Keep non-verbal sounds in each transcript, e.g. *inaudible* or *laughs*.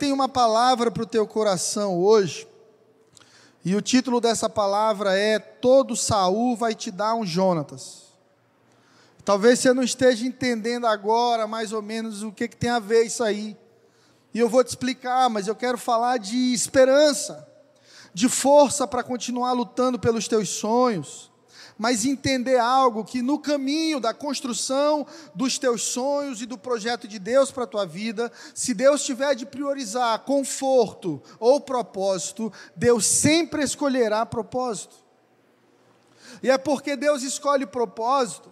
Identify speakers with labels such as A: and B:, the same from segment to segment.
A: tenho uma palavra para o teu coração hoje, e o título dessa palavra é Todo Saul vai te dar um Jonatas. Talvez você não esteja entendendo agora mais ou menos o que, que tem a ver isso aí. E eu vou te explicar, mas eu quero falar de esperança, de força para continuar lutando pelos teus sonhos, mas entender algo que no caminho da construção dos teus sonhos e do projeto de Deus para a tua vida, se Deus tiver de priorizar conforto ou propósito, Deus sempre escolherá propósito. E é porque Deus escolhe propósito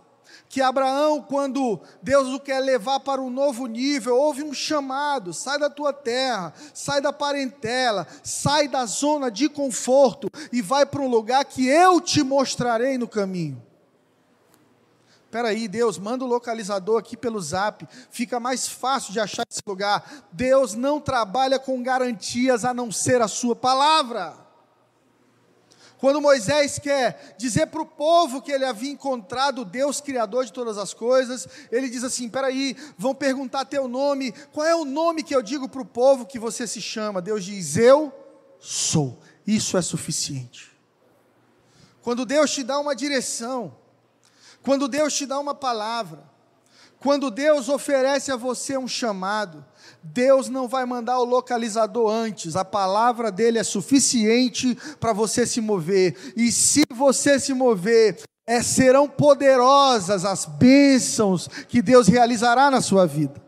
A: que Abraão, quando Deus o quer levar para um novo nível, houve um chamado: sai da tua terra, sai da parentela, sai da zona de conforto e vai para um lugar que eu te mostrarei no caminho. Espera aí, Deus, manda o localizador aqui pelo zap, fica mais fácil de achar esse lugar. Deus não trabalha com garantias a não ser a sua palavra. Quando Moisés quer dizer para o povo que ele havia encontrado Deus Criador de todas as coisas, ele diz assim: peraí, vão perguntar teu nome, qual é o nome que eu digo para o povo que você se chama? Deus diz: Eu sou, isso é suficiente. Quando Deus te dá uma direção, quando Deus te dá uma palavra, quando Deus oferece a você um chamado, Deus não vai mandar o localizador antes, a palavra dele é suficiente para você se mover, e se você se mover, é, serão poderosas as bênçãos que Deus realizará na sua vida.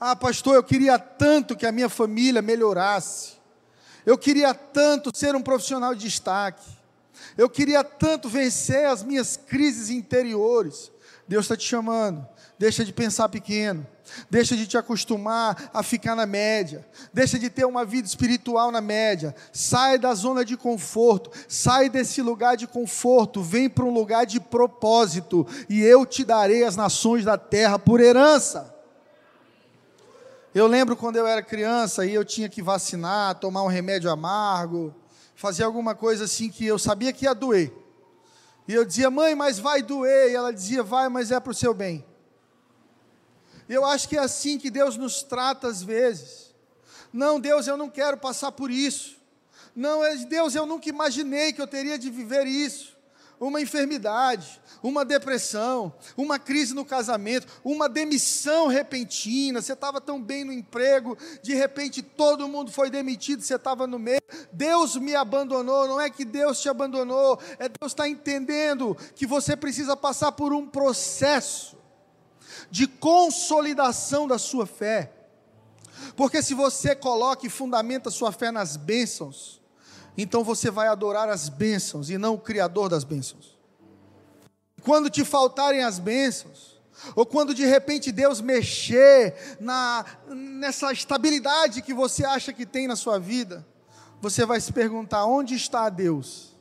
A: Ah, pastor, eu queria tanto que a minha família melhorasse, eu queria tanto ser um profissional de destaque, eu queria tanto vencer as minhas crises interiores. Deus está te chamando. Deixa de pensar pequeno. Deixa de te acostumar a ficar na média. Deixa de ter uma vida espiritual na média. Sai da zona de conforto. Sai desse lugar de conforto. Vem para um lugar de propósito. E eu te darei as nações da terra por herança. Eu lembro quando eu era criança e eu tinha que vacinar, tomar um remédio amargo, fazer alguma coisa assim que eu sabia que ia doer. E eu dizia, mãe, mas vai doer. E ela dizia, vai, mas é para o seu bem. E eu acho que é assim que Deus nos trata às vezes. Não, Deus, eu não quero passar por isso. Não, Deus, eu nunca imaginei que eu teria de viver isso. Uma enfermidade, uma depressão, uma crise no casamento, uma demissão repentina. Você estava tão bem no emprego, de repente todo mundo foi demitido, você estava no meio. Deus me abandonou. Não é que Deus te abandonou, é Deus está entendendo que você precisa passar por um processo de consolidação da sua fé. Porque se você coloca e fundamenta sua fé nas bênçãos, então você vai adorar as bênçãos e não o Criador das bênçãos. Quando te faltarem as bênçãos, ou quando de repente Deus mexer na, nessa estabilidade que você acha que tem na sua vida, você vai se perguntar: onde está Deus?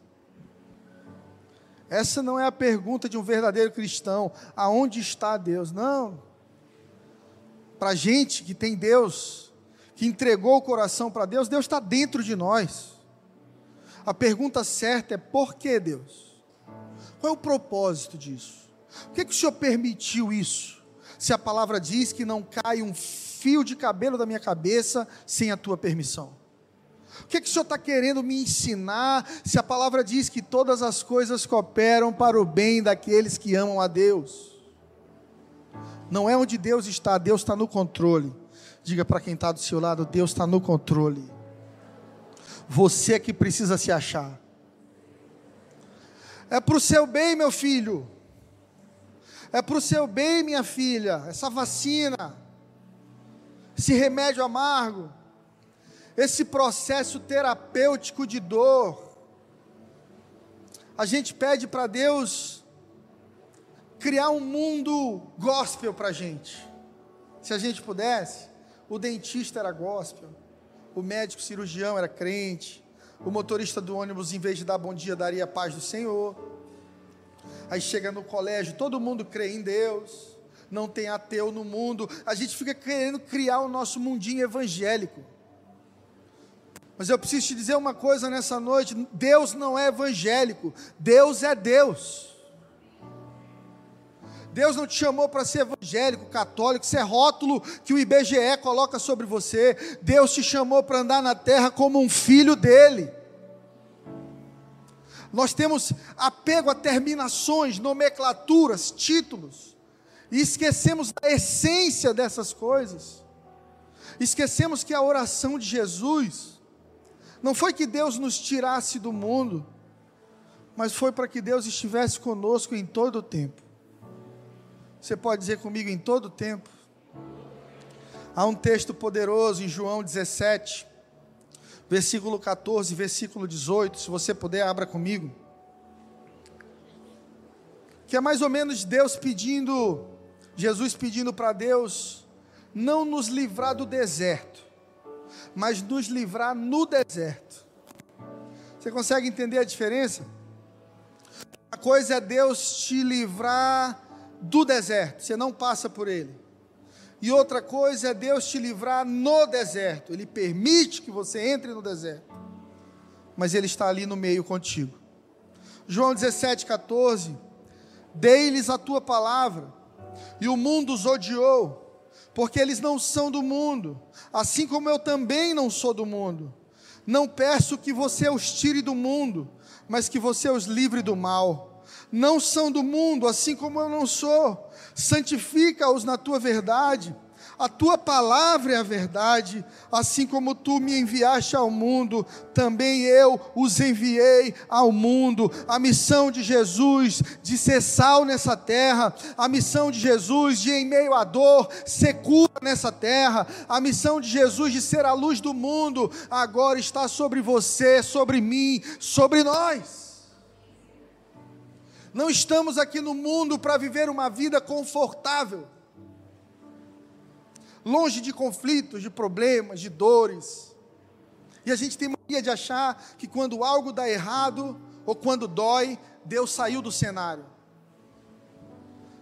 A: Essa não é a pergunta de um verdadeiro cristão. Aonde está Deus? Não. Para gente que tem Deus, que entregou o coração para Deus, Deus está dentro de nós. A pergunta certa é: por que Deus? Qual é o propósito disso? Por que, que o Senhor permitiu isso? Se a palavra diz que não cai um fio de cabelo da minha cabeça sem a tua permissão. O que, que o Senhor está querendo me ensinar se a palavra diz que todas as coisas cooperam para o bem daqueles que amam a Deus? Não é onde Deus está, Deus está no controle. Diga para quem está do seu lado: Deus está no controle. Você é que precisa se achar. É para o seu bem, meu filho. É para o seu bem, minha filha. Essa vacina, esse remédio amargo esse processo terapêutico de dor. A gente pede para Deus criar um mundo gospel para a gente. Se a gente pudesse, o dentista era gospel, o médico cirurgião era crente, o motorista do ônibus, em vez de dar bom dia, daria paz do Senhor. Aí chega no colégio, todo mundo crê em Deus, não tem ateu no mundo. A gente fica querendo criar o nosso mundinho evangélico. Mas eu preciso te dizer uma coisa nessa noite: Deus não é evangélico, Deus é Deus. Deus não te chamou para ser evangélico, católico, isso é rótulo que o IBGE coloca sobre você. Deus te chamou para andar na terra como um filho dele. Nós temos apego a terminações, nomenclaturas, títulos, e esquecemos a essência dessas coisas. Esquecemos que a oração de Jesus não foi que Deus nos tirasse do mundo, mas foi para que Deus estivesse conosco em todo o tempo. Você pode dizer comigo em todo o tempo? Há um texto poderoso em João 17, versículo 14, versículo 18. Se você puder, abra comigo. Que é mais ou menos Deus pedindo, Jesus pedindo para Deus não nos livrar do deserto, mas nos livrar no deserto. Você consegue entender a diferença? A coisa é Deus te livrar do deserto, você não passa por ele. E outra coisa é Deus te livrar no deserto, Ele permite que você entre no deserto, mas Ele está ali no meio contigo. João 17, 14: Dei-lhes a tua palavra, e o mundo os odiou, porque eles não são do mundo, assim como eu também não sou do mundo. Não peço que você os tire do mundo, mas que você os livre do mal não são do mundo, assim como eu não sou. Santifica-os na tua verdade. A tua palavra é a verdade, assim como tu me enviaste ao mundo, também eu os enviei ao mundo. A missão de Jesus de ser sal nessa terra, a missão de Jesus de, em meio à dor, ser cura nessa terra, a missão de Jesus de ser a luz do mundo, agora está sobre você, sobre mim, sobre nós. Não estamos aqui no mundo para viver uma vida confortável, longe de conflitos, de problemas, de dores. E a gente tem mania de achar que quando algo dá errado ou quando dói, Deus saiu do cenário.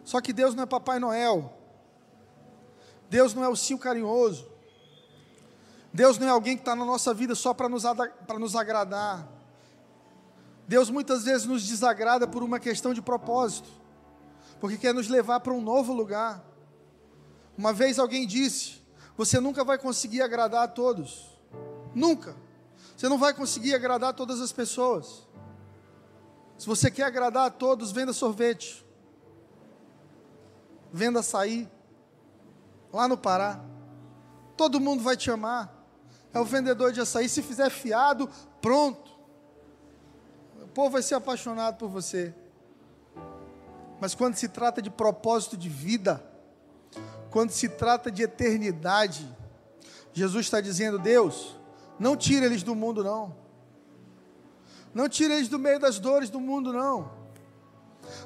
A: Só que Deus não é Papai Noel. Deus não é o cio carinhoso. Deus não é alguém que está na nossa vida só para nos, nos agradar. Deus muitas vezes nos desagrada por uma questão de propósito, porque quer nos levar para um novo lugar. Uma vez alguém disse: Você nunca vai conseguir agradar a todos, nunca. Você não vai conseguir agradar todas as pessoas. Se você quer agradar a todos, venda sorvete, venda açaí, lá no Pará. Todo mundo vai te amar. É o vendedor de açaí. Se fizer fiado, pronto povo vai ser apaixonado por você. Mas quando se trata de propósito de vida, quando se trata de eternidade, Jesus está dizendo: Deus, não tira eles do mundo, não. Não tira eles do meio das dores do mundo, não.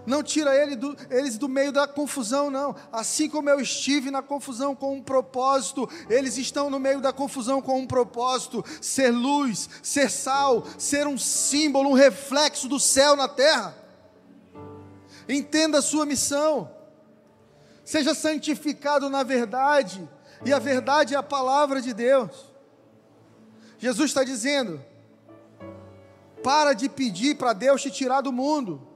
A: Não tira ele do, eles do meio da confusão, não. Assim como eu estive na confusão com um propósito, eles estão no meio da confusão com um propósito: ser luz, ser sal, ser um símbolo, um reflexo do céu na terra. Entenda a sua missão. Seja santificado na verdade, e a verdade é a palavra de Deus. Jesus está dizendo: para de pedir para Deus te tirar do mundo.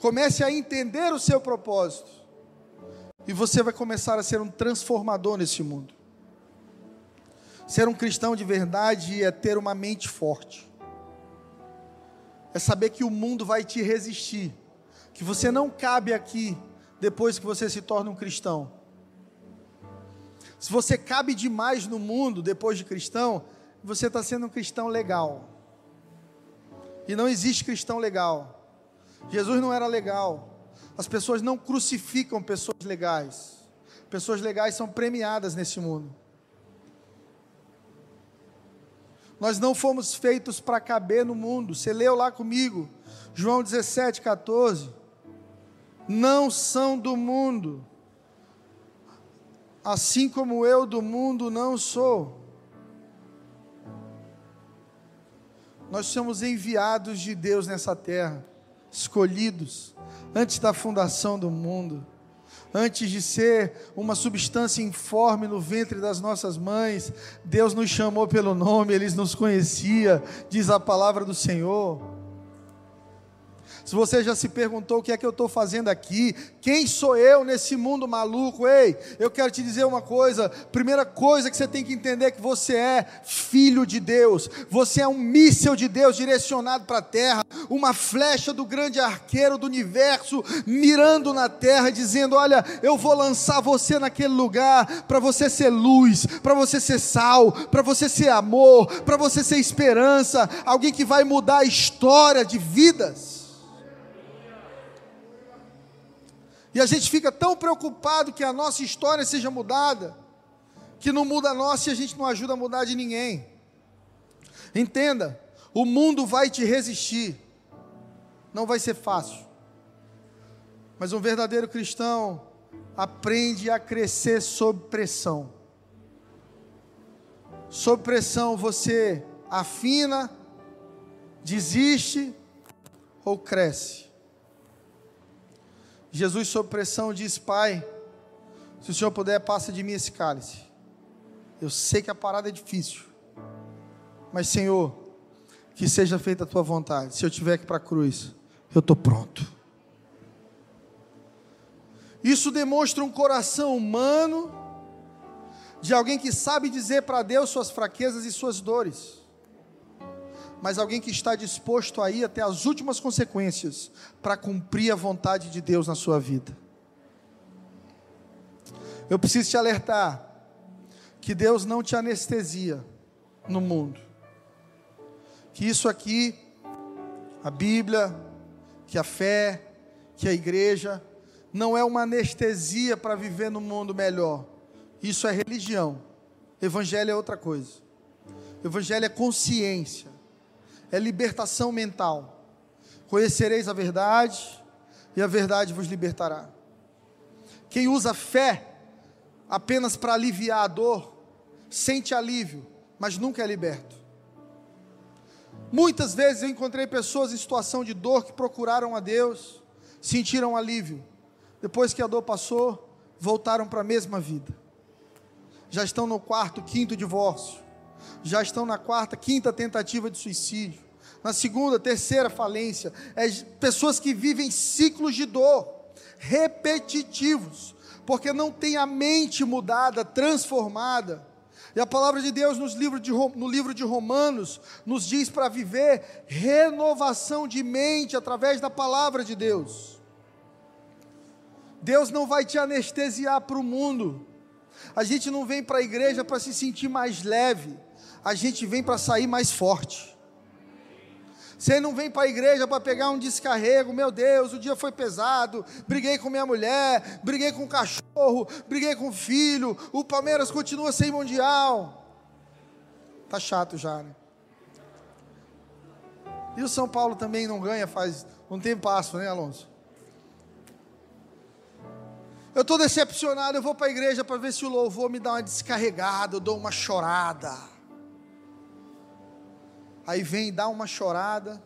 A: Comece a entender o seu propósito. E você vai começar a ser um transformador nesse mundo. Ser um cristão de verdade é ter uma mente forte. É saber que o mundo vai te resistir. Que você não cabe aqui depois que você se torna um cristão. Se você cabe demais no mundo depois de cristão, você está sendo um cristão legal. E não existe cristão legal. Jesus não era legal. As pessoas não crucificam pessoas legais. Pessoas legais são premiadas nesse mundo. Nós não fomos feitos para caber no mundo. Você leu lá comigo, João 17, 14. Não são do mundo, assim como eu do mundo não sou. Nós somos enviados de Deus nessa terra escolhidos antes da fundação do mundo, antes de ser uma substância informe no ventre das nossas mães, Deus nos chamou pelo nome, Ele nos conhecia, diz a palavra do Senhor. Se você já se perguntou o que é que eu estou fazendo aqui, quem sou eu nesse mundo maluco? Ei, eu quero te dizer uma coisa: primeira coisa que você tem que entender é que você é filho de Deus, você é um míssil de Deus direcionado para a terra, uma flecha do grande arqueiro do universo mirando na terra, dizendo: Olha, eu vou lançar você naquele lugar para você ser luz, para você ser sal, para você ser amor, para você ser esperança, alguém que vai mudar a história de vidas. E a gente fica tão preocupado que a nossa história seja mudada, que não muda a nossa e a gente não ajuda a mudar de ninguém. Entenda, o mundo vai te resistir, não vai ser fácil. Mas um verdadeiro cristão aprende a crescer sob pressão. Sob pressão você afina, desiste ou cresce. Jesus, sob pressão, diz: Pai, se o Senhor puder, passa de mim esse cálice. Eu sei que a parada é difícil, mas Senhor, que seja feita a tua vontade. Se eu tiver que ir para a cruz, eu estou pronto. Isso demonstra um coração humano, de alguém que sabe dizer para Deus suas fraquezas e suas dores mas alguém que está disposto a ir até as últimas consequências para cumprir a vontade de Deus na sua vida. Eu preciso te alertar que Deus não te anestesia no mundo. Que isso aqui, a Bíblia, que a fé, que a igreja, não é uma anestesia para viver no mundo melhor. Isso é religião. Evangelho é outra coisa. Evangelho é consciência é libertação mental. Conhecereis a verdade, e a verdade vos libertará. Quem usa fé apenas para aliviar a dor, sente alívio, mas nunca é liberto. Muitas vezes eu encontrei pessoas em situação de dor que procuraram a Deus, sentiram alívio. Depois que a dor passou, voltaram para a mesma vida. Já estão no quarto, quinto divórcio já estão na quarta, quinta tentativa de suicídio, na segunda, terceira falência. É pessoas que vivem ciclos de dor repetitivos, porque não tem a mente mudada, transformada. E a palavra de Deus nos livro de, no livro de Romanos nos diz para viver renovação de mente através da palavra de Deus. Deus não vai te anestesiar para o mundo. A gente não vem para a igreja para se sentir mais leve a gente vem para sair mais forte. Você não vem para a igreja para pegar um descarrego, meu Deus, o dia foi pesado, briguei com minha mulher, briguei com o cachorro, briguei com o filho, o Palmeiras continua sem mundial. Tá chato já, né? E o São Paulo também não ganha faz um tempo né, Alonso? Eu estou decepcionado, eu vou para a igreja para ver se o louvor me dá uma descarregada, eu dou uma chorada aí vem dá uma chorada,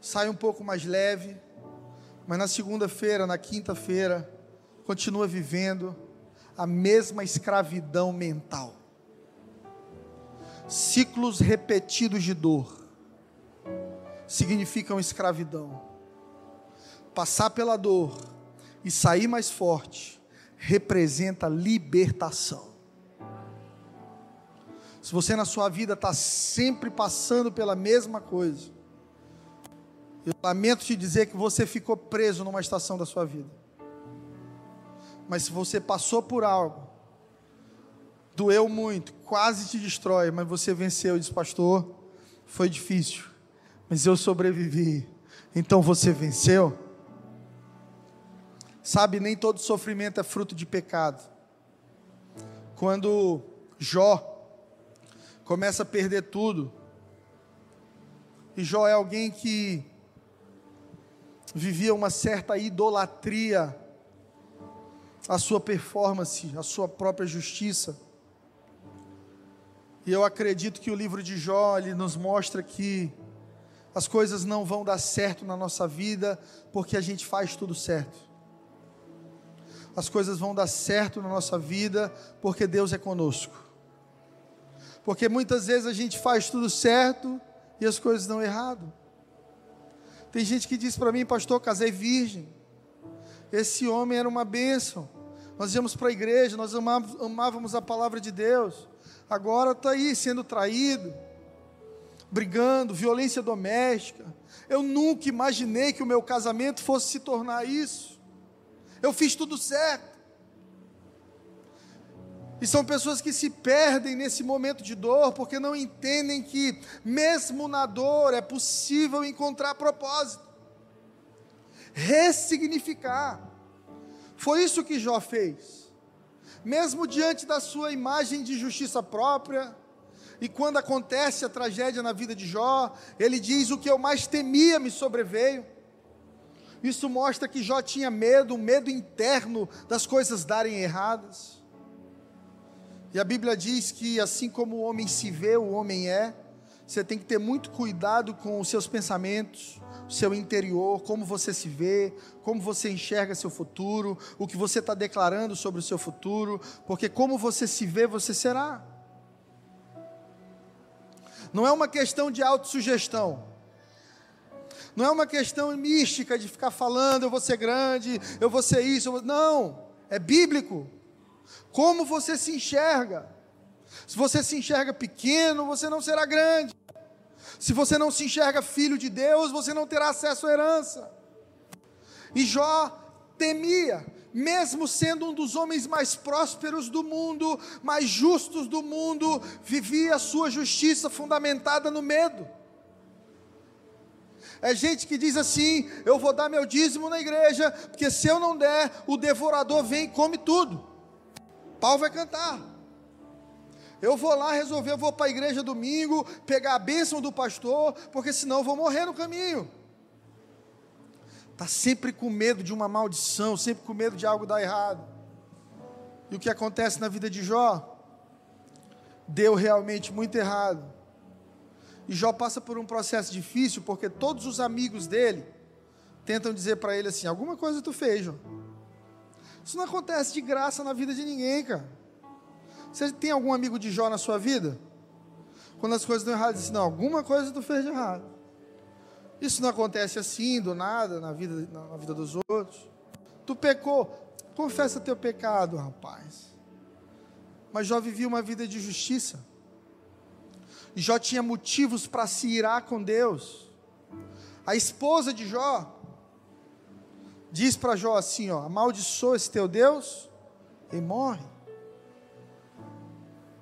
A: sai um pouco mais leve, mas na segunda-feira, na quinta-feira, continua vivendo a mesma escravidão mental. Ciclos repetidos de dor significam escravidão. Passar pela dor e sair mais forte representa libertação. Se você na sua vida está sempre passando pela mesma coisa, eu lamento te dizer que você ficou preso numa estação da sua vida. Mas se você passou por algo, doeu muito, quase te destrói, mas você venceu e disse, pastor, foi difícil, mas eu sobrevivi. Então você venceu. Sabe, nem todo sofrimento é fruto de pecado. Quando Jó começa a perder tudo. E Jó é alguém que vivia uma certa idolatria à sua performance, à sua própria justiça. E eu acredito que o livro de Jó ele nos mostra que as coisas não vão dar certo na nossa vida porque a gente faz tudo certo. As coisas vão dar certo na nossa vida porque Deus é conosco. Porque muitas vezes a gente faz tudo certo e as coisas dão errado. Tem gente que diz para mim, pastor, casei virgem. Esse homem era uma bênção. Nós íamos para a igreja, nós amávamos a palavra de Deus. Agora está aí sendo traído, brigando, violência doméstica. Eu nunca imaginei que o meu casamento fosse se tornar isso. Eu fiz tudo certo. E são pessoas que se perdem nesse momento de dor porque não entendem que, mesmo na dor, é possível encontrar propósito, ressignificar. Foi isso que Jó fez. Mesmo diante da sua imagem de justiça própria, e quando acontece a tragédia na vida de Jó, ele diz: O que eu mais temia me sobreveio. Isso mostra que Jó tinha medo, um medo interno das coisas darem erradas. E a Bíblia diz que assim como o homem se vê, o homem é. Você tem que ter muito cuidado com os seus pensamentos, o seu interior, como você se vê, como você enxerga seu futuro, o que você está declarando sobre o seu futuro, porque como você se vê, você será. Não é uma questão de autossugestão. Não é uma questão mística de ficar falando, eu vou ser grande, eu vou ser isso. Vou... Não, é bíblico. Como você se enxerga? Se você se enxerga pequeno, você não será grande. Se você não se enxerga filho de Deus, você não terá acesso à herança. E Jó temia, mesmo sendo um dos homens mais prósperos do mundo, mais justos do mundo, vivia a sua justiça fundamentada no medo. É gente que diz assim: eu vou dar meu dízimo na igreja, porque se eu não der, o devorador vem e come tudo. Paulo vai cantar. Eu vou lá resolver, eu vou para a igreja domingo, pegar a bênção do pastor, porque senão eu vou morrer no caminho. Está sempre com medo de uma maldição, sempre com medo de algo dar errado. E o que acontece na vida de Jó? Deu realmente muito errado. E Jó passa por um processo difícil, porque todos os amigos dele tentam dizer para ele assim: alguma coisa tu fez, Jó. Isso não acontece de graça na vida de ninguém, cara. Você tem algum amigo de Jó na sua vida? Quando as coisas estão erradas, diz, não, alguma coisa tu fez de errado. Isso não acontece assim, do nada, na vida, na vida dos outros. Tu pecou, confessa teu pecado, rapaz. Mas Jó vivia uma vida de justiça. Jó tinha motivos para se irar com Deus. A esposa de Jó diz para Jó assim: ó, amaldiçoa esse teu Deus e morre.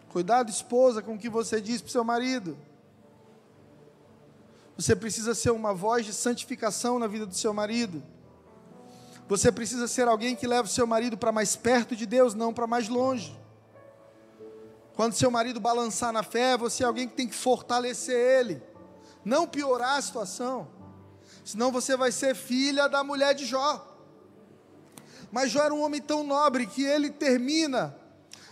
A: Cuidado, esposa, com o que você diz para o seu marido. Você precisa ser uma voz de santificação na vida do seu marido. Você precisa ser alguém que leva o seu marido para mais perto de Deus, não para mais longe. Quando seu marido balançar na fé, você é alguém que tem que fortalecer ele, não piorar a situação senão você vai ser filha da mulher de Jó. Mas Jó era um homem tão nobre que ele termina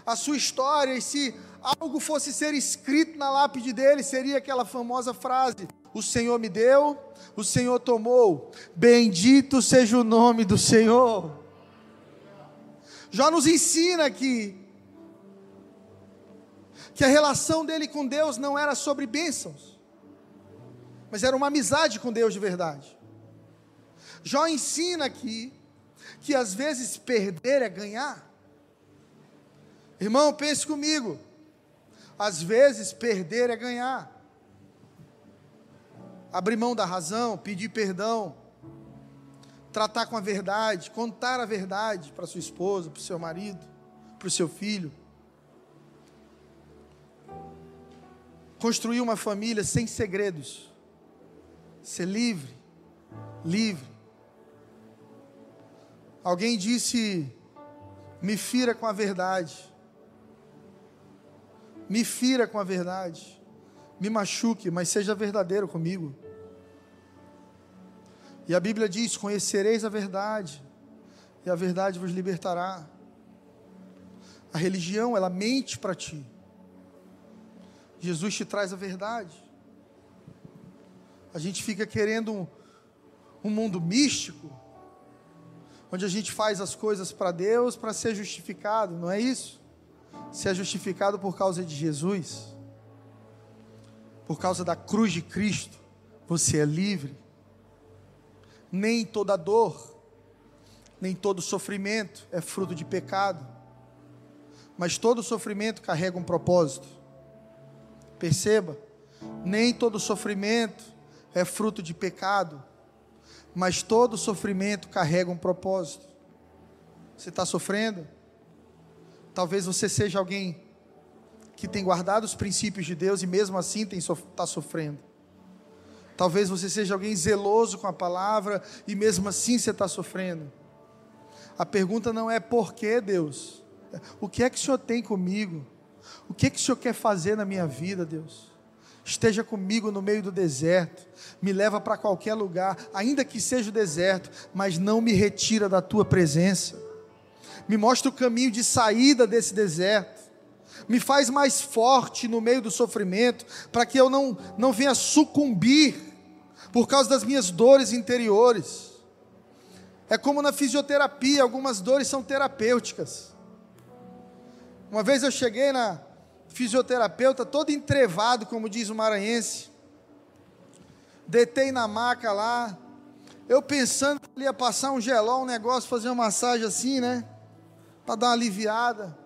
A: a sua história, e se algo fosse ser escrito na lápide dele, seria aquela famosa frase: O Senhor me deu, o Senhor tomou, bendito seja o nome do Senhor. Jó nos ensina que que a relação dele com Deus não era sobre bênçãos, mas era uma amizade com Deus de verdade. Jó ensina aqui que às vezes perder é ganhar. Irmão, pense comigo. Às vezes perder é ganhar. Abrir mão da razão, pedir perdão, tratar com a verdade, contar a verdade para sua esposa, para o seu marido, para o seu filho. Construir uma família sem segredos ser livre, livre. Alguém disse: me fira com a verdade, me fira com a verdade, me machuque, mas seja verdadeiro comigo. E a Bíblia diz: conhecereis a verdade, e a verdade vos libertará. A religião, ela mente para ti. Jesus te traz a verdade. A gente fica querendo um, um mundo místico, onde a gente faz as coisas para Deus para ser justificado, não é isso? Ser justificado por causa de Jesus, por causa da cruz de Cristo, você é livre. Nem toda dor, nem todo sofrimento é fruto de pecado, mas todo sofrimento carrega um propósito. Perceba, nem todo sofrimento é fruto de pecado, mas todo sofrimento carrega um propósito. Você está sofrendo? Talvez você seja alguém que tem guardado os princípios de Deus e mesmo assim está sofrendo. Talvez você seja alguém zeloso com a palavra e mesmo assim você está sofrendo. A pergunta não é por que Deus, o que é que o Senhor tem comigo? O que é que o Senhor quer fazer na minha vida, Deus? Esteja comigo no meio do deserto, me leva para qualquer lugar, ainda que seja o deserto, mas não me retira da tua presença. Me mostra o caminho de saída desse deserto me faz mais forte no meio do sofrimento, para que eu não, não venha sucumbir por causa das minhas dores interiores. É como na fisioterapia, algumas dores são terapêuticas. Uma vez eu cheguei na fisioterapeuta, todo entrevado, como diz o maranhense, deitei na maca lá, eu pensando que ele ia passar um gelol, um negócio, fazer uma massagem assim, né? Para dar uma aliviada.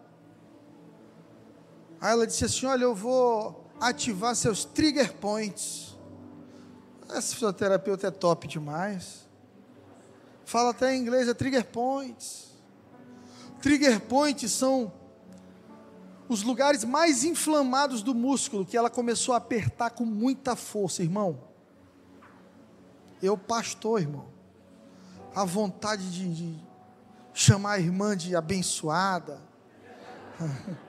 A: Aí ela disse assim: Olha, eu vou ativar seus trigger points. Essa fisioterapeuta é top demais. Fala até em inglês, é trigger points. Trigger points são os lugares mais inflamados do músculo que ela começou a apertar com muita força, irmão. Eu, pastor, irmão, a vontade de, de chamar a irmã de abençoada. *laughs*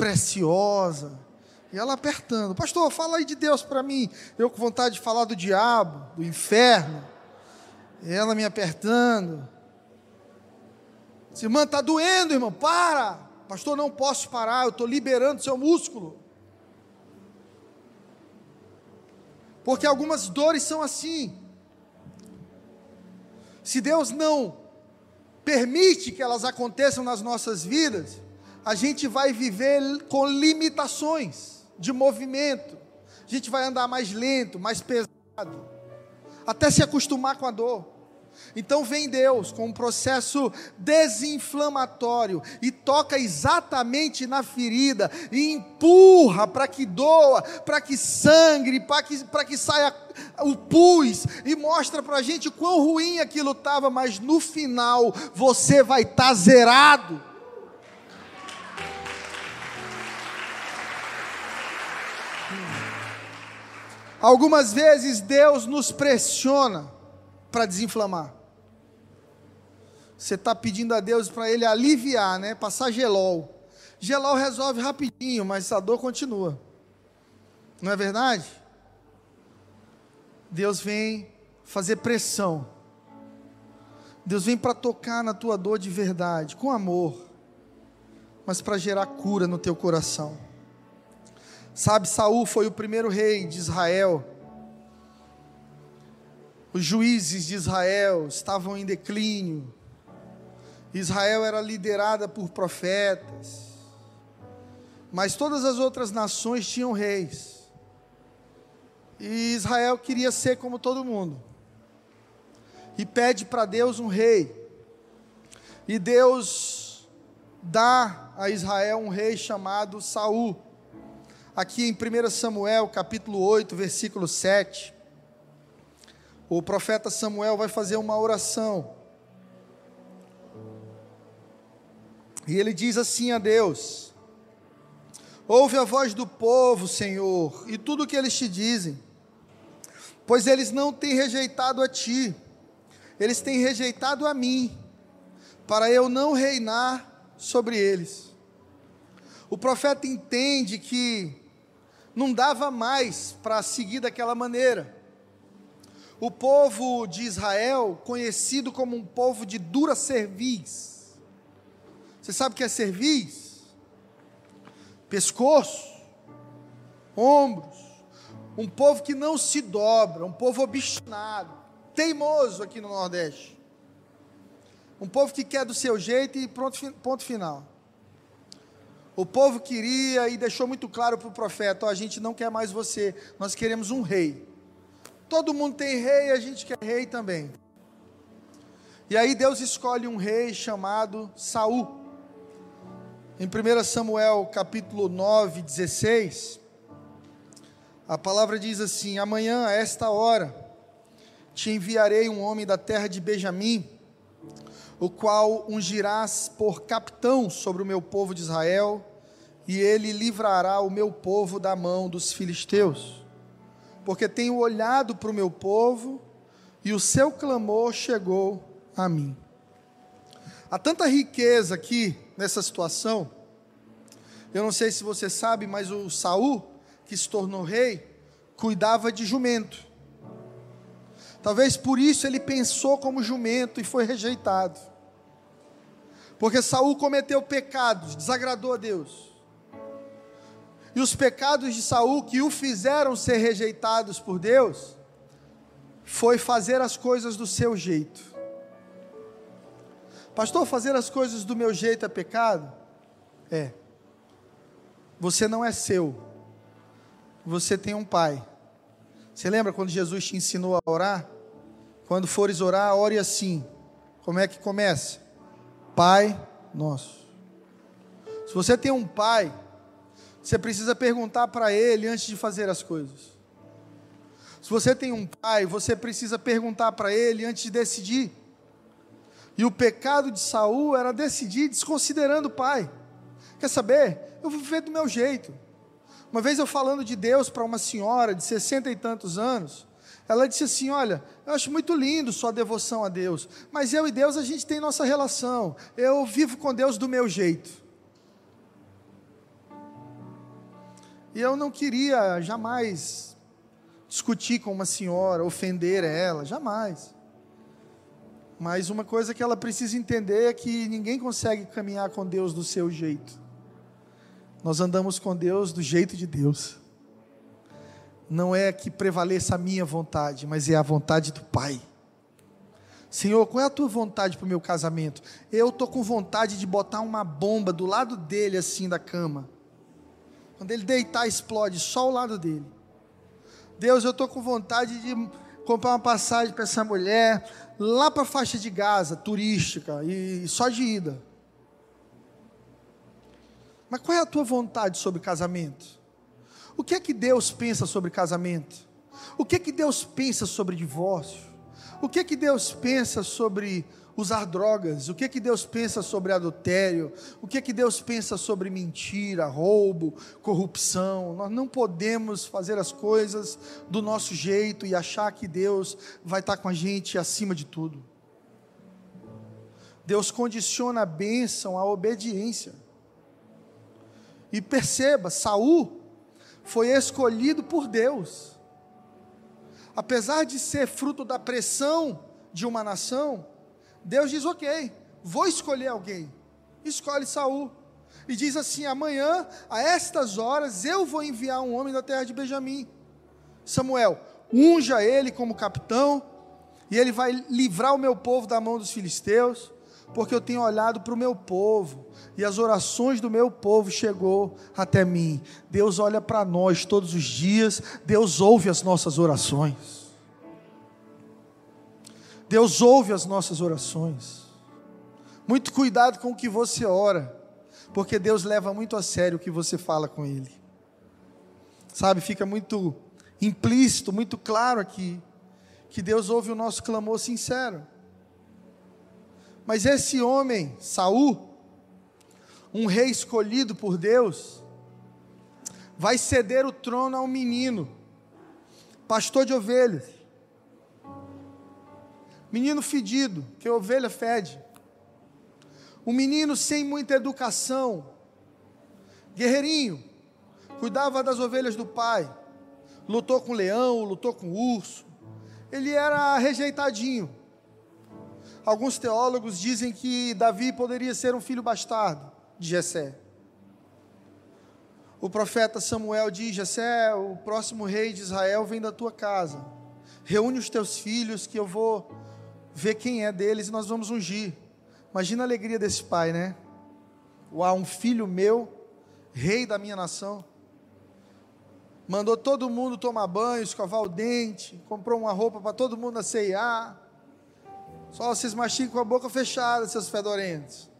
A: preciosa. E ela apertando, pastor, fala aí de Deus para mim. Eu com vontade de falar do diabo, do inferno. E ela me apertando. Irmã, está doendo, irmão, para. Pastor, não posso parar, eu estou liberando seu músculo. Porque algumas dores são assim. Se Deus não permite que elas aconteçam nas nossas vidas, a gente vai viver com limitações de movimento. A gente vai andar mais lento, mais pesado, até se acostumar com a dor. Então vem Deus com um processo desinflamatório e toca exatamente na ferida e empurra para que doa, para que sangre, para que, que saia o pus e mostra para a gente quão ruim aquilo estava, mas no final você vai estar tá zerado. Algumas vezes Deus nos pressiona para desinflamar. Você está pedindo a Deus para Ele aliviar, né? Passar gelol. Gelol resolve rapidinho, mas a dor continua. Não é verdade? Deus vem fazer pressão. Deus vem para tocar na tua dor de verdade, com amor, mas para gerar cura no teu coração. Sabe, Saul foi o primeiro rei de Israel. Os juízes de Israel estavam em declínio. Israel era liderada por profetas. Mas todas as outras nações tinham reis. E Israel queria ser como todo mundo. E pede para Deus um rei. E Deus dá a Israel um rei chamado Saul aqui em 1 Samuel, capítulo 8, versículo 7, o profeta Samuel vai fazer uma oração. E ele diz assim a Deus: Ouve a voz do povo, Senhor, e tudo o que eles te dizem, pois eles não têm rejeitado a ti, eles têm rejeitado a mim, para eu não reinar sobre eles. O profeta entende que não dava mais para seguir daquela maneira. O povo de Israel, conhecido como um povo de dura cerviz. Você sabe o que é cerviz? Pescoço, ombros. Um povo que não se dobra, um povo obstinado, teimoso aqui no Nordeste. Um povo que quer do seu jeito e pronto, ponto final. O povo queria e deixou muito claro para o profeta: a gente não quer mais você, nós queremos um rei. Todo mundo tem rei e a gente quer rei também. E aí Deus escolhe um rei chamado Saul. Em 1 Samuel capítulo 9, 16, a palavra diz assim: Amanhã, a esta hora, te enviarei um homem da terra de Benjamim, o qual ungirás por capitão sobre o meu povo de Israel, e ele livrará o meu povo da mão dos filisteus. Porque tenho olhado para o meu povo, e o seu clamor chegou a mim. Há tanta riqueza aqui nessa situação. Eu não sei se você sabe, mas o Saul, que se tornou rei, cuidava de jumento. Talvez por isso ele pensou como jumento e foi rejeitado. Porque Saul cometeu pecados, desagradou a Deus. Os pecados de Saul que o fizeram ser rejeitados por Deus foi fazer as coisas do seu jeito. Pastor, fazer as coisas do meu jeito é pecado? É. Você não é seu. Você tem um pai. Você lembra quando Jesus te ensinou a orar? Quando fores orar, ore assim. Como é que começa? Pai nosso. Se você tem um pai, você precisa perguntar para ele antes de fazer as coisas. Se você tem um pai, você precisa perguntar para ele antes de decidir. E o pecado de Saul era decidir desconsiderando o pai. Quer saber? Eu vou viver do meu jeito. Uma vez eu falando de Deus para uma senhora de sessenta e tantos anos, ela disse assim: Olha, eu acho muito lindo sua devoção a Deus, mas eu e Deus a gente tem nossa relação. Eu vivo com Deus do meu jeito. E eu não queria jamais discutir com uma senhora, ofender ela, jamais. Mas uma coisa que ela precisa entender é que ninguém consegue caminhar com Deus do seu jeito. Nós andamos com Deus do jeito de Deus. Não é que prevaleça a minha vontade, mas é a vontade do Pai. Senhor, qual é a tua vontade para o meu casamento? Eu estou com vontade de botar uma bomba do lado dele, assim, da cama. Quando ele deitar, explode só o lado dele. Deus, eu estou com vontade de comprar uma passagem para essa mulher, lá para a faixa de Gaza, turística, e só de ida. Mas qual é a tua vontade sobre casamento? O que é que Deus pensa sobre casamento? O que é que Deus pensa sobre divórcio? O que é que Deus pensa sobre usar drogas? O que que Deus pensa sobre adultério? O que que Deus pensa sobre mentira, roubo, corrupção? Nós não podemos fazer as coisas do nosso jeito e achar que Deus vai estar com a gente acima de tudo. Deus condiciona a bênção à obediência. E perceba, Saul foi escolhido por Deus. Apesar de ser fruto da pressão de uma nação, Deus diz: Ok, vou escolher alguém. Escolhe Saul. E diz assim: Amanhã, a estas horas, eu vou enviar um homem da terra de Benjamim. Samuel, unja ele como capitão, e ele vai livrar o meu povo da mão dos filisteus, porque eu tenho olhado para o meu povo, e as orações do meu povo chegou até mim. Deus olha para nós todos os dias, Deus ouve as nossas orações. Deus ouve as nossas orações. Muito cuidado com o que você ora, porque Deus leva muito a sério o que você fala com Ele. Sabe, fica muito implícito, muito claro aqui, que Deus ouve o nosso clamor sincero. Mas esse homem, Saul, um rei escolhido por Deus, vai ceder o trono a um menino, pastor de ovelhas menino fedido, que a ovelha fede, um menino sem muita educação, guerreirinho, cuidava das ovelhas do pai, lutou com leão, lutou com urso, ele era rejeitadinho. Alguns teólogos dizem que Davi poderia ser um filho bastardo de Jessé. O profeta Samuel diz: Jessé, o próximo rei de Israel vem da tua casa. Reúne os teus filhos que eu vou ver quem é deles e nós vamos ungir. Imagina a alegria desse pai, né? Uau, um filho meu, rei da minha nação. mandou todo mundo tomar banho, escovar o dente, comprou uma roupa para todo mundo aceiar. Só vocês mastigam com a boca fechada, seus fedorentos.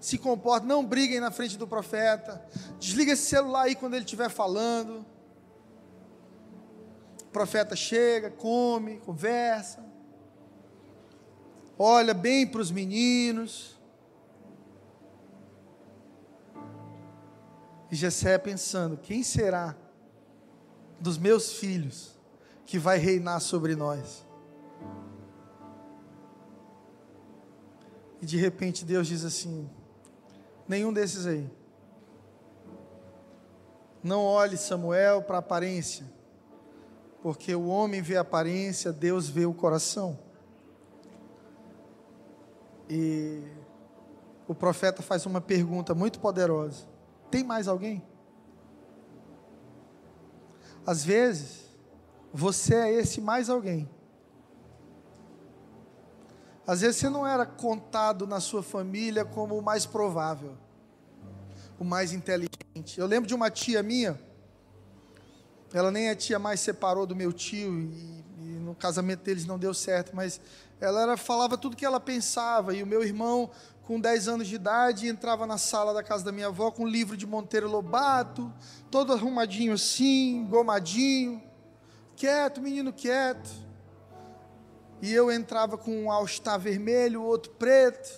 A: Se comportem, não briguem na frente do profeta. Desliga esse celular aí quando ele estiver falando. O profeta chega, come, conversa. Olha bem para os meninos. E Jessé pensando: quem será dos meus filhos que vai reinar sobre nós? E de repente Deus diz assim: nenhum desses aí. Não olhe Samuel para a aparência, porque o homem vê a aparência, Deus vê o coração. E o profeta faz uma pergunta muito poderosa. Tem mais alguém? Às vezes, você é esse mais alguém. Às vezes você não era contado na sua família como o mais provável, o mais inteligente. Eu lembro de uma tia minha, ela nem a tia mais separou do meu tio e no casamento deles não deu certo, mas ela era, falava tudo que ela pensava e o meu irmão com 10 anos de idade, entrava na sala da casa da minha avó com um livro de Monteiro Lobato, todo arrumadinho assim, gomadinho, quieto, menino quieto. E eu entrava com um all-star vermelho, outro preto,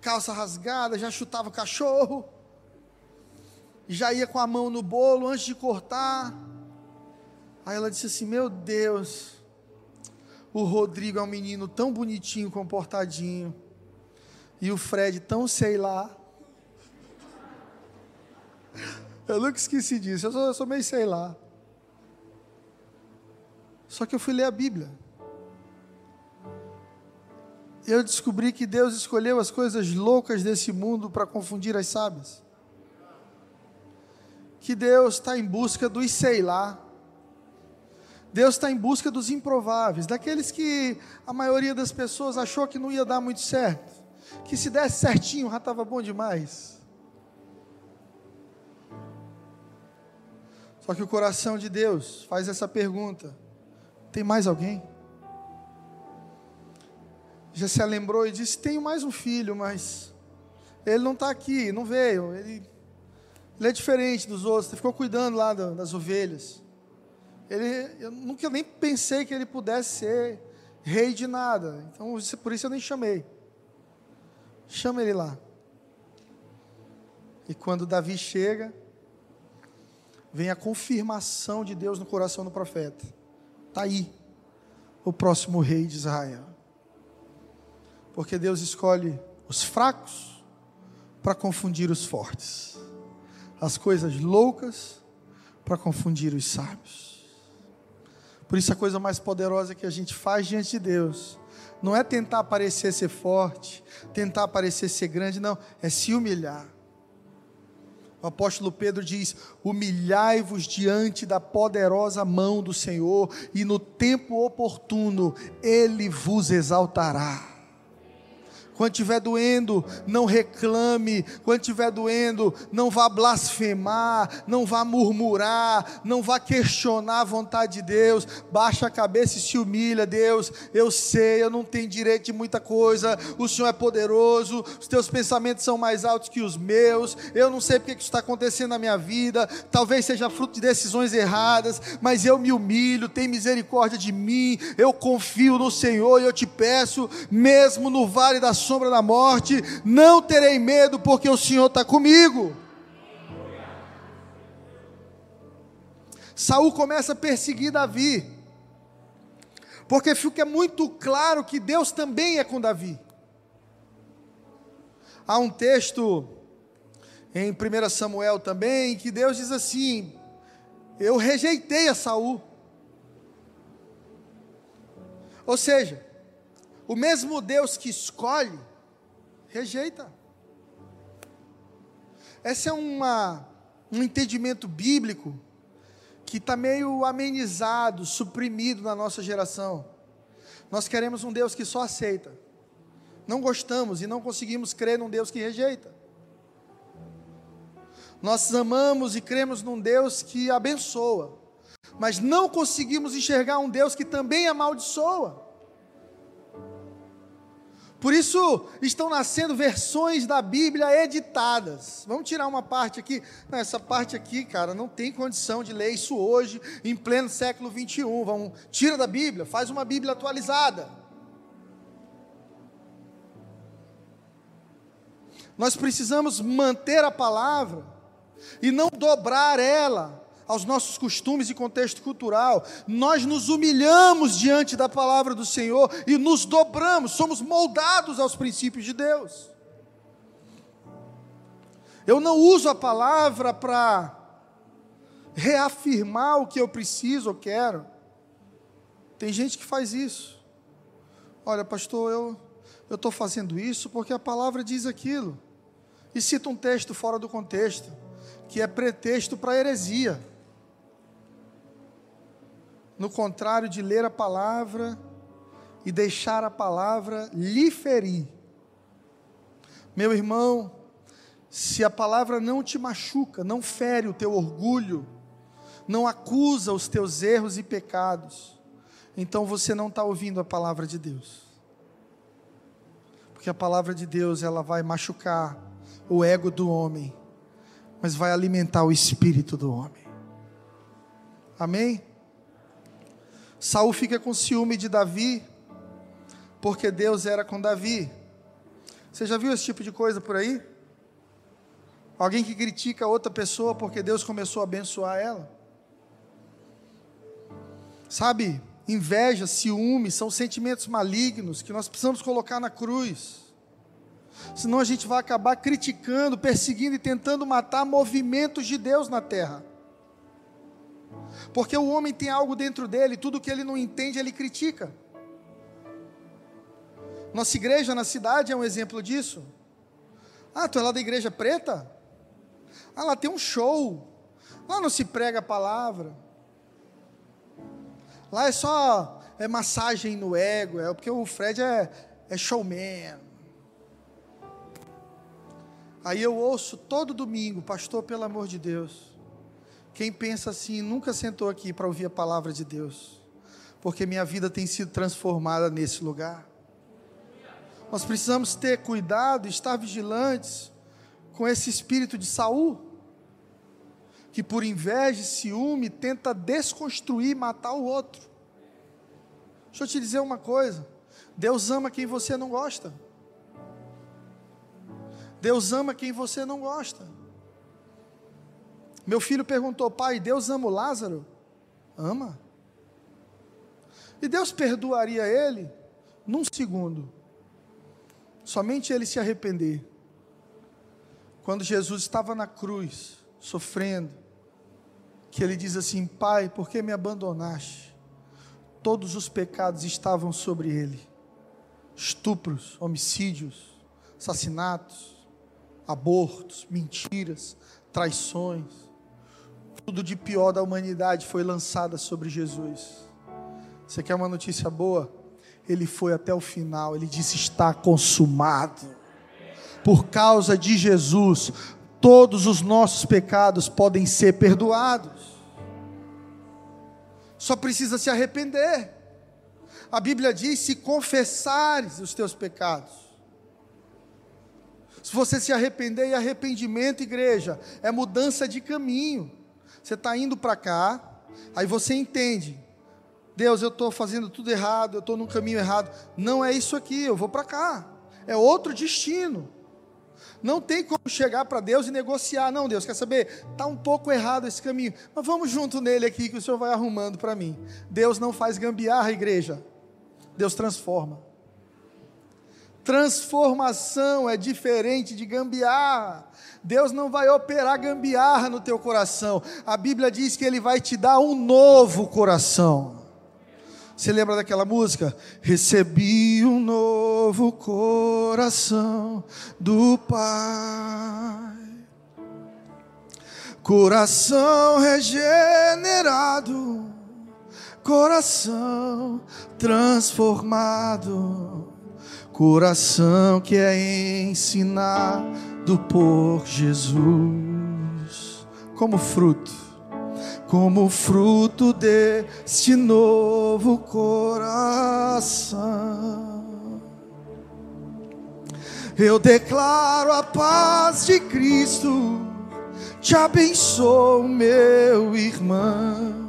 A: calça rasgada, já chutava cachorro, já ia com a mão no bolo antes de cortar. Aí ela disse assim: Meu Deus, o Rodrigo é um menino tão bonitinho, comportadinho e o Fred tão sei lá. *laughs* Eu nunca esqueci disso, eu sou, eu sou meio sei lá. Só que eu fui ler a Bíblia. Eu descobri que Deus escolheu as coisas loucas desse mundo para confundir as sábias. Que Deus está em busca dos sei lá. Deus está em busca dos improváveis, daqueles que a maioria das pessoas achou que não ia dar muito certo que se desse certinho já estava bom demais. Só que o coração de Deus faz essa pergunta: tem mais alguém? Já se lembrou e disse: tenho mais um filho, mas ele não está aqui, não veio. Ele, ele é diferente dos outros, ele ficou cuidando lá das ovelhas. Ele, eu nunca nem pensei que ele pudesse ser rei de nada, então por isso eu nem chamei. Chama ele lá. E quando Davi chega, vem a confirmação de Deus no coração do profeta. Está aí o próximo rei de Israel. Porque Deus escolhe os fracos para confundir os fortes, as coisas loucas para confundir os sábios. Por isso, a coisa mais poderosa que a gente faz diante de Deus não é tentar parecer ser forte, tentar parecer ser grande, não, é se humilhar. O apóstolo Pedro diz: Humilhai-vos diante da poderosa mão do Senhor, e no tempo oportuno Ele vos exaltará. Quando estiver doendo, não reclame. Quando estiver doendo, não vá blasfemar, não vá murmurar, não vá questionar a vontade de Deus. Baixa a cabeça e se humilha, Deus. Eu sei, eu não tenho direito de muita coisa. O Senhor é poderoso. Os teus pensamentos são mais altos que os meus. Eu não sei porque que isso está acontecendo na minha vida. Talvez seja fruto de decisões erradas, mas eu me humilho. Tem misericórdia de mim. Eu confio no Senhor e eu te peço, mesmo no vale da sombra da morte, não terei medo, porque o Senhor está comigo. Saul começa a perseguir Davi, porque fica muito claro que Deus também é com Davi. Há um texto em 1 Samuel também que Deus diz assim: Eu rejeitei a Saul. Ou seja, o mesmo Deus que escolhe, rejeita. Esse é uma, um entendimento bíblico que está meio amenizado, suprimido na nossa geração. Nós queremos um Deus que só aceita. Não gostamos e não conseguimos crer num Deus que rejeita. Nós amamos e cremos num Deus que abençoa, mas não conseguimos enxergar um Deus que também amaldiçoa. Por isso estão nascendo versões da Bíblia editadas. Vamos tirar uma parte aqui. Não, essa parte aqui, cara, não tem condição de ler isso hoje, em pleno século 21. Vamos, tira da Bíblia, faz uma Bíblia atualizada. Nós precisamos manter a palavra e não dobrar ela aos nossos costumes e contexto cultural. Nós nos humilhamos diante da palavra do Senhor e nos dobramos, somos moldados aos princípios de Deus. Eu não uso a palavra para reafirmar o que eu preciso ou quero. Tem gente que faz isso. Olha, pastor, eu eu estou fazendo isso porque a palavra diz aquilo. E cita um texto fora do contexto, que é pretexto para heresia no contrário de ler a palavra e deixar a palavra lhe ferir. Meu irmão, se a palavra não te machuca, não fere o teu orgulho, não acusa os teus erros e pecados, então você não está ouvindo a palavra de Deus. Porque a palavra de Deus, ela vai machucar o ego do homem, mas vai alimentar o espírito do homem. Amém? Saul fica com ciúme de Davi, porque Deus era com Davi. Você já viu esse tipo de coisa por aí? Alguém que critica outra pessoa porque Deus começou a abençoar ela? Sabe, inveja, ciúme são sentimentos malignos que nós precisamos colocar na cruz. Senão a gente vai acabar criticando, perseguindo e tentando matar movimentos de Deus na terra. Porque o homem tem algo dentro dele, tudo que ele não entende, ele critica. Nossa igreja na cidade é um exemplo disso. Ah, tu é lá da igreja preta? Ah, lá tem um show. Lá não se prega a palavra. Lá é só é massagem no ego, é porque o Fred é, é showman. Aí eu ouço todo domingo, pastor, pelo amor de Deus. Quem pensa assim nunca sentou aqui para ouvir a palavra de Deus, porque minha vida tem sido transformada nesse lugar. Nós precisamos ter cuidado, estar vigilantes com esse espírito de Saul, que por inveja e ciúme tenta desconstruir matar o outro. Deixa eu te dizer uma coisa: Deus ama quem você não gosta. Deus ama quem você não gosta. Meu filho perguntou, pai, Deus ama o Lázaro? Ama. E Deus perdoaria ele num segundo. Somente ele se arrepender. Quando Jesus estava na cruz, sofrendo, que ele diz assim: Pai, por que me abandonaste? Todos os pecados estavam sobre ele: estupros, homicídios, assassinatos, abortos, mentiras, traições tudo de pior da humanidade foi lançada sobre Jesus. Você quer uma notícia boa? Ele foi até o final, ele disse: está consumado. Por causa de Jesus, todos os nossos pecados podem ser perdoados. Só precisa se arrepender. A Bíblia diz: se confessares os teus pecados. Se você se arrepender, e arrependimento, igreja, é mudança de caminho. Você está indo para cá, aí você entende. Deus, eu estou fazendo tudo errado, eu estou no caminho errado. Não é isso aqui, eu vou para cá. É outro destino. Não tem como chegar para Deus e negociar. Não, Deus, quer saber? Está um pouco errado esse caminho. Mas vamos junto nele aqui que o Senhor vai arrumando para mim. Deus não faz gambiarra, igreja. Deus transforma. Transformação é diferente de gambiarra. Deus não vai operar gambiarra no teu coração. A Bíblia diz que Ele vai te dar um novo coração. Você lembra daquela música? Recebi um novo coração do Pai, coração regenerado, coração transformado, coração que é ensinado por Jesus. como fruto, como fruto deste novo coração. Eu declaro a paz de Cristo, te abençoo, meu irmão.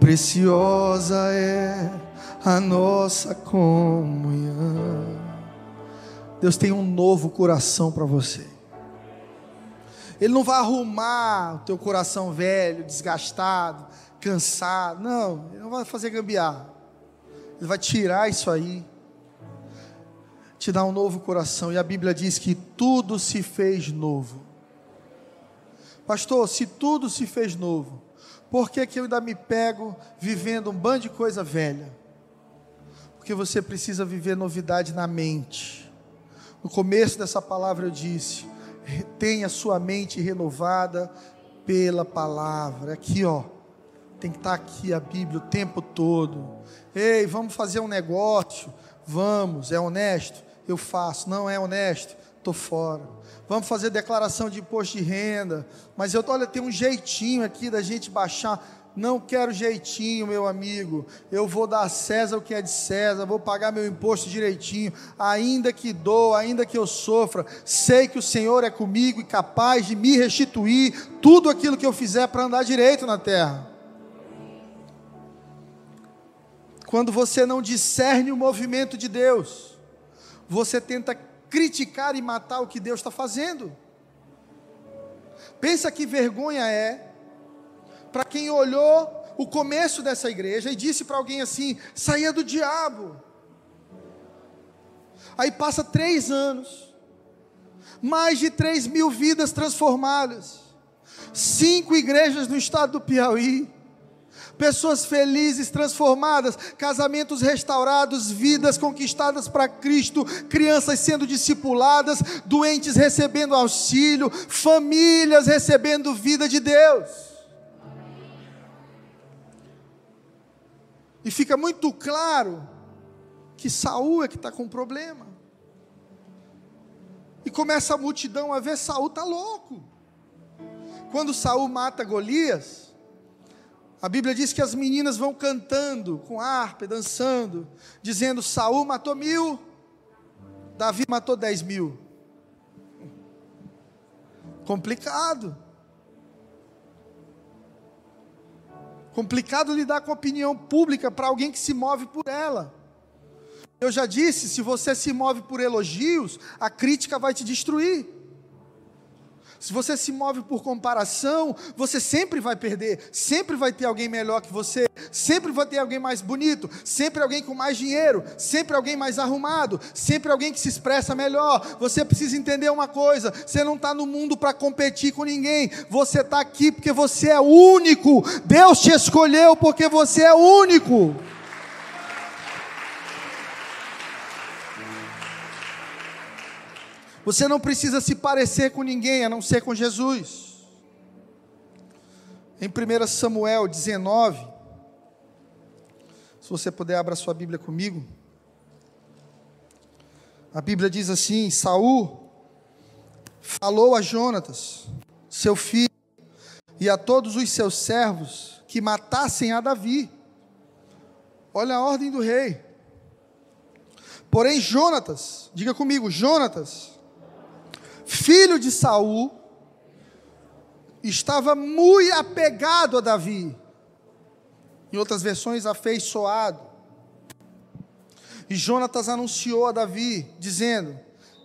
A: Preciosa é a nossa comunhão. Deus tem um novo coração para você. Ele não vai arrumar o teu coração velho, desgastado, cansado. Não, ele não vai fazer gambiarra. Ele vai tirar isso aí, te dar um novo coração. E a Bíblia diz que tudo se fez novo. Pastor, se tudo se fez novo, por que, que eu ainda me pego vivendo um bando de coisa velha? Porque você precisa viver novidade na mente. No começo dessa palavra eu disse: tenha sua mente renovada pela palavra. Aqui, ó, tem que estar aqui a Bíblia o tempo todo. Ei, vamos fazer um negócio? Vamos, é honesto? Eu faço. Não é honesto? Estou fora. Vamos fazer declaração de imposto de renda. Mas eu, olha, tem um jeitinho aqui da gente baixar. Não quero jeitinho, meu amigo. Eu vou dar a César o que é de César, vou pagar meu imposto direitinho, ainda que dou, ainda que eu sofra. Sei que o Senhor é comigo e capaz de me restituir tudo aquilo que eu fizer para andar direito na terra. Quando você não discerne o movimento de Deus, você tenta criticar e matar o que Deus está fazendo. Pensa que vergonha é para quem olhou o começo dessa igreja e disse para alguém assim: saía do diabo. Aí passa três anos, mais de três mil vidas transformadas, cinco igrejas no estado do Piauí, pessoas felizes, transformadas, casamentos restaurados, vidas conquistadas para Cristo, crianças sendo discipuladas, doentes recebendo auxílio, famílias recebendo vida de Deus. E fica muito claro que Saul é que está com problema. E começa a multidão a ver Saul está louco. Quando Saul mata Golias, a Bíblia diz que as meninas vão cantando com harpa, dançando, dizendo: Saul matou mil, Davi matou dez mil. Complicado. Complicado lidar com a opinião pública para alguém que se move por ela. Eu já disse: se você se move por elogios, a crítica vai te destruir. Se você se move por comparação, você sempre vai perder, sempre vai ter alguém melhor que você, sempre vai ter alguém mais bonito, sempre alguém com mais dinheiro, sempre alguém mais arrumado, sempre alguém que se expressa melhor. Você precisa entender uma coisa: você não está no mundo para competir com ninguém, você está aqui porque você é único. Deus te escolheu porque você é único. Você não precisa se parecer com ninguém, a não ser com Jesus. Em 1 Samuel 19, se você puder abra sua Bíblia comigo. A Bíblia diz assim: Saul falou a Jonatas, seu filho, e a todos os seus servos que matassem a Davi. Olha a ordem do rei. Porém, Jonatas, diga comigo, Jonatas, filho de Saul, estava muito apegado a Davi. Em outras versões, afeiçoado. E Jonatas anunciou a Davi, dizendo: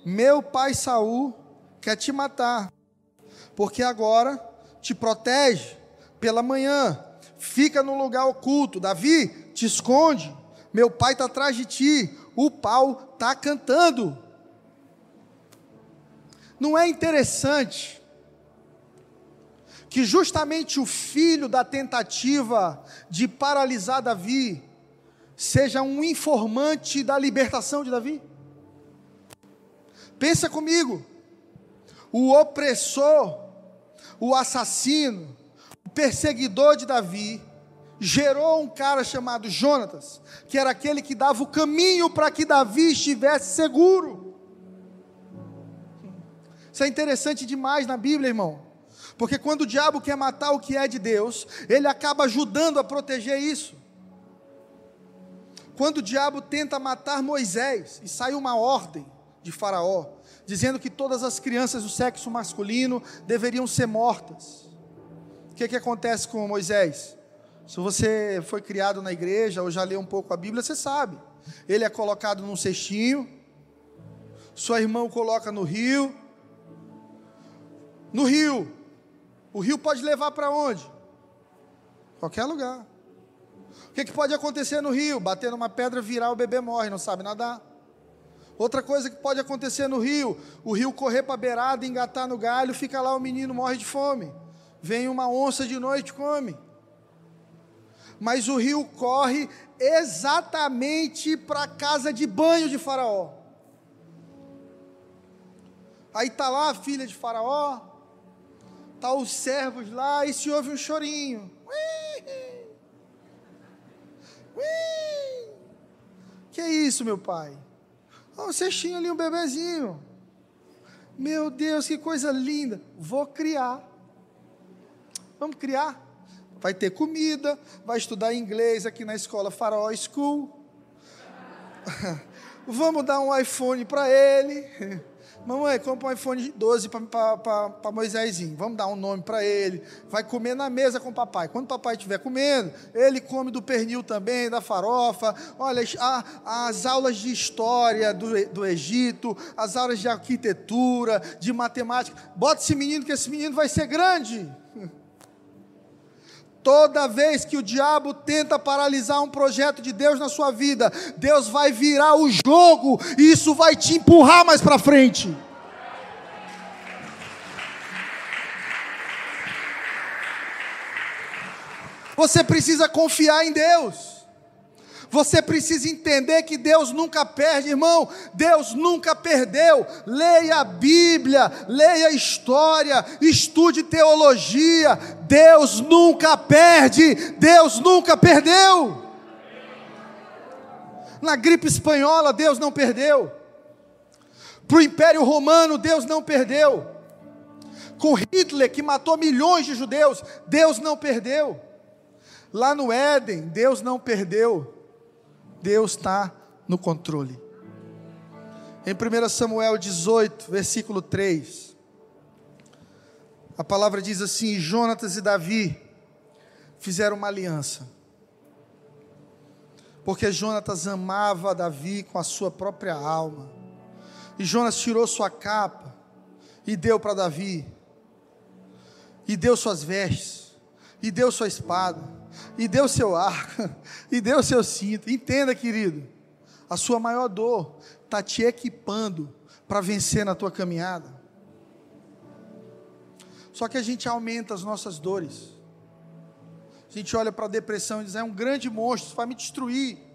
A: Meu pai Saul quer te matar, porque agora te protege pela manhã, fica no lugar oculto. Davi, te esconde. Meu pai está atrás de ti, o pau está cantando. Não é interessante que justamente o filho da tentativa de paralisar Davi seja um informante da libertação de Davi? Pensa comigo. O opressor, o assassino, o perseguidor de Davi, gerou um cara chamado Jonatas, que era aquele que dava o caminho para que Davi estivesse seguro. Isso é interessante demais na Bíblia, irmão. Porque quando o diabo quer matar o que é de Deus, ele acaba ajudando a proteger isso. Quando o diabo tenta matar Moisés, e sai uma ordem de Faraó, dizendo que todas as crianças do sexo masculino deveriam ser mortas. O que, que acontece com Moisés? Se você foi criado na igreja ou já leu um pouco a Bíblia, você sabe. Ele é colocado num cestinho, sua irmã o coloca no rio. No rio, o rio pode levar para onde? Qualquer lugar. O que, que pode acontecer no rio? Bater numa pedra, virar, o bebê morre, não sabe nadar. Outra coisa que pode acontecer no rio, o rio correr para a beirada, engatar no galho, fica lá o menino morre de fome. Vem uma onça de noite, come. Mas o rio corre exatamente para a casa de banho de Faraó. Aí está lá a filha de Faraó, tá os servos lá e se ouve um chorinho. Ui, ui. Que é isso, meu pai? Oh, um cestinho ali, um bebezinho. Meu Deus, que coisa linda. Vou criar. Vamos criar. Vai ter comida, vai estudar inglês aqui na escola Faraó School. *laughs* Vamos dar um iPhone para ele. Mamãe, compra um iPhone 12 para Moisésinho. Vamos dar um nome para ele. Vai comer na mesa com o papai. Quando o papai estiver comendo, ele come do pernil também, da farofa. Olha, a, as aulas de história do, do Egito, as aulas de arquitetura, de matemática. Bota esse menino, que esse menino vai ser grande. *laughs* Toda vez que o diabo tenta paralisar um projeto de Deus na sua vida, Deus vai virar o jogo e isso vai te empurrar mais para frente. Você precisa confiar em Deus. Você precisa entender que Deus nunca perde, irmão. Deus nunca perdeu. Leia a Bíblia, leia a história, estude teologia. Deus nunca perde. Deus nunca perdeu. Na gripe espanhola, Deus não perdeu. Para o Império Romano, Deus não perdeu. Com Hitler, que matou milhões de judeus, Deus não perdeu. Lá no Éden, Deus não perdeu. Deus está no controle. Em 1 Samuel 18, versículo 3, a palavra diz assim: Jonatas e Davi fizeram uma aliança, porque Jonatas amava Davi com a sua própria alma, e Jonas tirou sua capa e deu para Davi, e deu suas vestes, e deu sua espada, e deu seu arco, *laughs* e deu seu cinto. Entenda, querido, a sua maior dor está te equipando para vencer na tua caminhada. Só que a gente aumenta as nossas dores. A gente olha para a depressão e diz: é um grande monstro, vai me destruir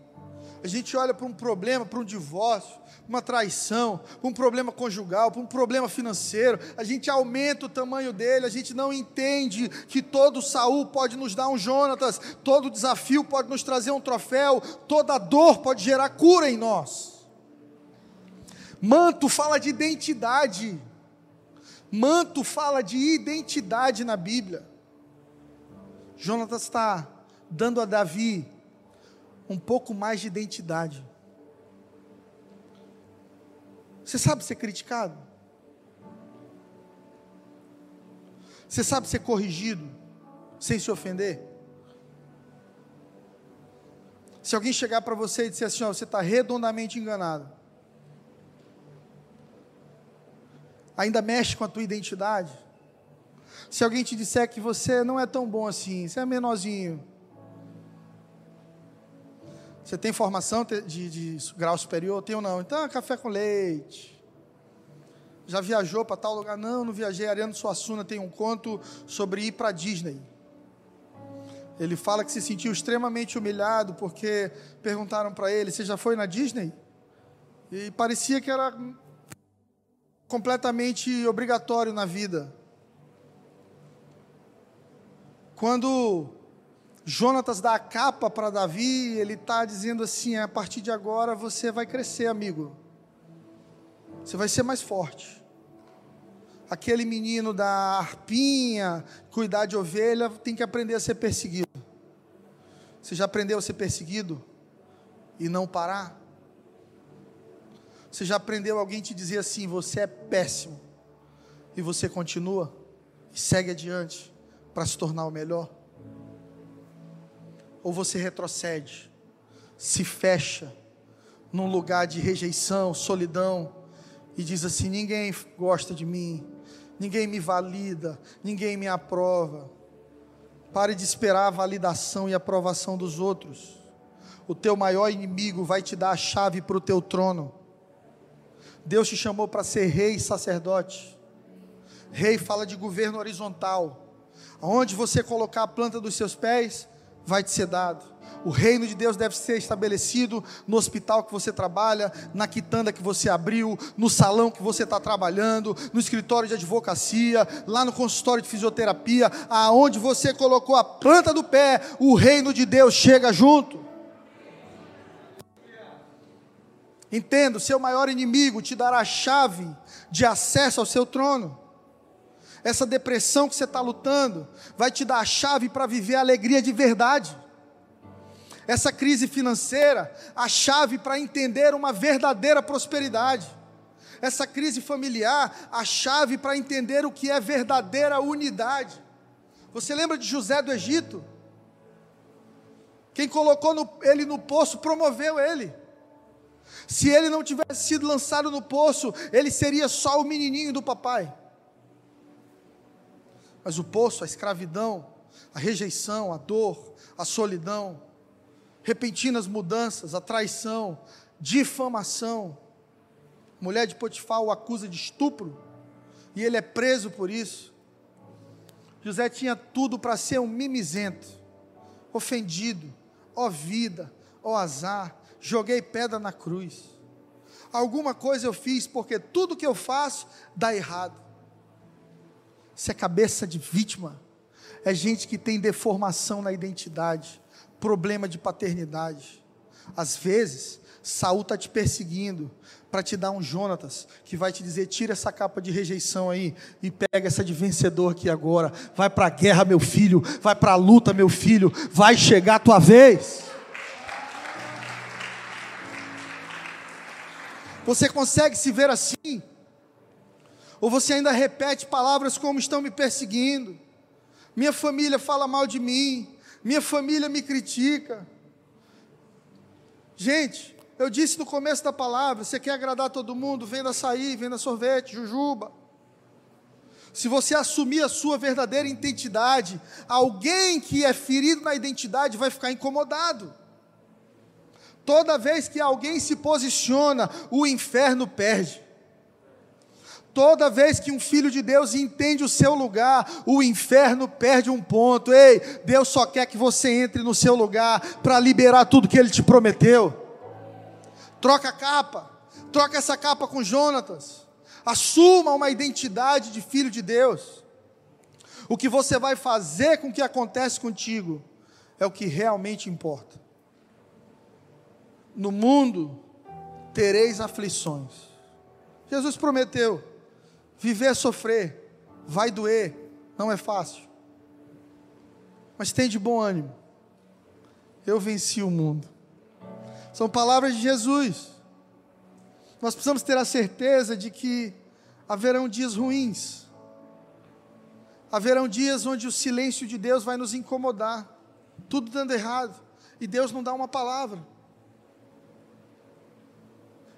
A: a gente olha para um problema, para um divórcio, uma traição, para um problema conjugal, para um problema financeiro, a gente aumenta o tamanho dele, a gente não entende que todo Saul pode nos dar um Jonatas, todo desafio pode nos trazer um troféu, toda dor pode gerar cura em nós. Manto fala de identidade. Manto fala de identidade na Bíblia. Jonatas está dando a Davi um pouco mais de identidade. Você sabe ser criticado? Você sabe ser corrigido sem se ofender? Se alguém chegar para você e disser assim, ó, você está redondamente enganado, ainda mexe com a tua identidade? Se alguém te disser que você não é tão bom assim, você é menorzinho, você tem formação de, de grau superior? Tenho não. Então, é café com leite. Já viajou para tal lugar? Não, não viajei. Ariano Suassuna tem um conto sobre ir para Disney. Ele fala que se sentiu extremamente humilhado porque perguntaram para ele: Você já foi na Disney? E parecia que era completamente obrigatório na vida. Quando Jonatas dá a capa para Davi, ele está dizendo assim: a partir de agora você vai crescer, amigo. Você vai ser mais forte. aquele menino da arpinha, cuidar de ovelha, tem que aprender a ser perseguido. Você já aprendeu a ser perseguido e não parar? Você já aprendeu alguém te dizer assim: você é péssimo, e você continua e segue adiante para se tornar o melhor? Ou você retrocede, se fecha num lugar de rejeição, solidão, e diz assim: ninguém gosta de mim, ninguém me valida, ninguém me aprova. Pare de esperar a validação e aprovação dos outros. O teu maior inimigo vai te dar a chave para o teu trono. Deus te chamou para ser rei e sacerdote. Rei fala de governo horizontal. Aonde você colocar a planta dos seus pés, vai te ser dado. O reino de Deus deve ser estabelecido no hospital que você trabalha, na quitanda que você abriu, no salão que você está trabalhando, no escritório de advocacia, lá no consultório de fisioterapia, aonde você colocou a planta do pé, o reino de Deus chega junto. Entenda, o seu maior inimigo te dará a chave de acesso ao seu trono. Essa depressão que você está lutando vai te dar a chave para viver a alegria de verdade. Essa crise financeira, a chave para entender uma verdadeira prosperidade. Essa crise familiar, a chave para entender o que é verdadeira unidade. Você lembra de José do Egito? Quem colocou no, ele no poço promoveu ele. Se ele não tivesse sido lançado no poço, ele seria só o menininho do papai. Mas o poço, a escravidão, a rejeição, a dor, a solidão, repentinas mudanças, a traição, difamação. A mulher de Potifar o acusa de estupro e ele é preso por isso. José tinha tudo para ser um mimizento, ofendido, ó vida, ó azar, joguei pedra na cruz. Alguma coisa eu fiz, porque tudo que eu faço dá errado. Isso é cabeça de vítima. É gente que tem deformação na identidade, problema de paternidade. Às vezes, Saul está te perseguindo para te dar um Jonatas que vai te dizer: tira essa capa de rejeição aí e pega essa de vencedor aqui agora. Vai para a guerra, meu filho. Vai para a luta, meu filho. Vai chegar a tua vez. Você consegue se ver assim? Ou você ainda repete palavras como estão me perseguindo? Minha família fala mal de mim, minha família me critica. Gente, eu disse no começo da palavra: você quer agradar todo mundo? Venda açaí, venda sorvete, jujuba. Se você assumir a sua verdadeira identidade, alguém que é ferido na identidade vai ficar incomodado. Toda vez que alguém se posiciona, o inferno perde. Toda vez que um filho de Deus entende o seu lugar, o inferno perde um ponto. Ei, Deus só quer que você entre no seu lugar para liberar tudo que ele te prometeu. Troca a capa, troca essa capa com Jonatas. Assuma uma identidade de filho de Deus. O que você vai fazer com o que acontece contigo é o que realmente importa no mundo tereis aflições. Jesus prometeu: viver é sofrer, vai doer, não é fácil. Mas tem de bom ânimo. Eu venci o mundo. São palavras de Jesus. Nós precisamos ter a certeza de que haverão dias ruins. Haverão dias onde o silêncio de Deus vai nos incomodar. Tudo dando errado. E Deus não dá uma palavra.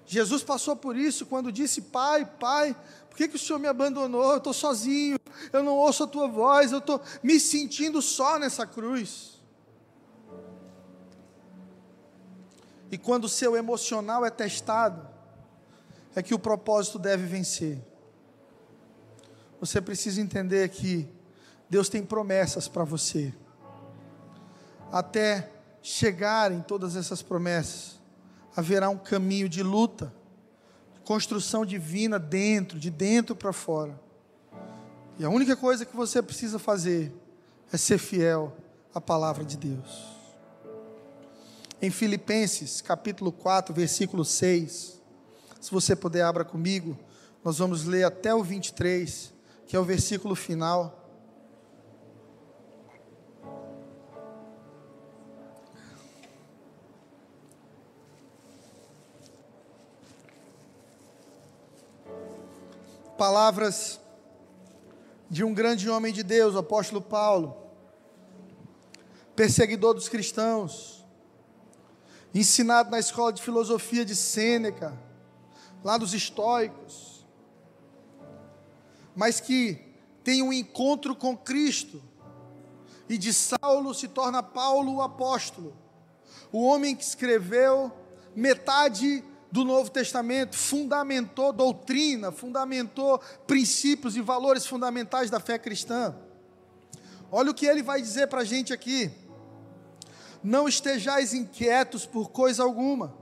A: Jesus passou por isso quando disse: Pai, Pai, por que, que o Senhor me abandonou? Eu estou sozinho, eu não ouço a tua voz, eu estou me sentindo só nessa cruz. E quando o seu emocional é testado, é que o propósito deve vencer. Você precisa entender que Deus tem promessas para você. Até chegarem todas essas promessas, haverá um caminho de luta, construção divina dentro, de dentro para fora. E a única coisa que você precisa fazer é ser fiel à palavra de Deus. Em Filipenses, capítulo 4, versículo 6, se você puder abra comigo, nós vamos ler até o 23 que é o versículo final. Palavras de um grande homem de Deus, o apóstolo Paulo, perseguidor dos cristãos, ensinado na escola de filosofia de Sêneca, lá dos estoicos, mas que tem um encontro com Cristo, e de Saulo se torna Paulo o apóstolo, o homem que escreveu metade do Novo Testamento, fundamentou doutrina, fundamentou princípios e valores fundamentais da fé cristã. Olha o que ele vai dizer para a gente aqui. Não estejais inquietos por coisa alguma,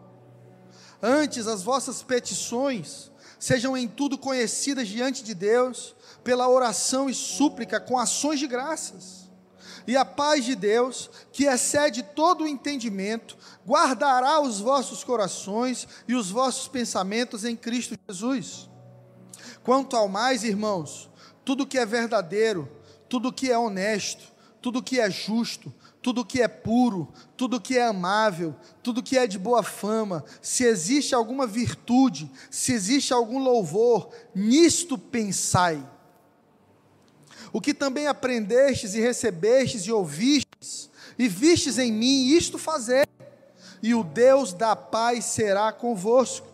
A: antes as vossas petições sejam em tudo conhecidas diante de Deus, pela oração e súplica com ações de graças e a paz de Deus, que excede todo o entendimento, guardará os vossos corações e os vossos pensamentos em Cristo Jesus. Quanto ao mais, irmãos, tudo que é verdadeiro, tudo que é honesto, tudo que é justo, tudo que é puro, tudo que é amável, tudo que é de boa fama, se existe alguma virtude, se existe algum louvor, nisto pensai o que também aprendestes e recebestes e ouvistes, e vistes em mim, isto fazer, e o Deus da paz será convosco.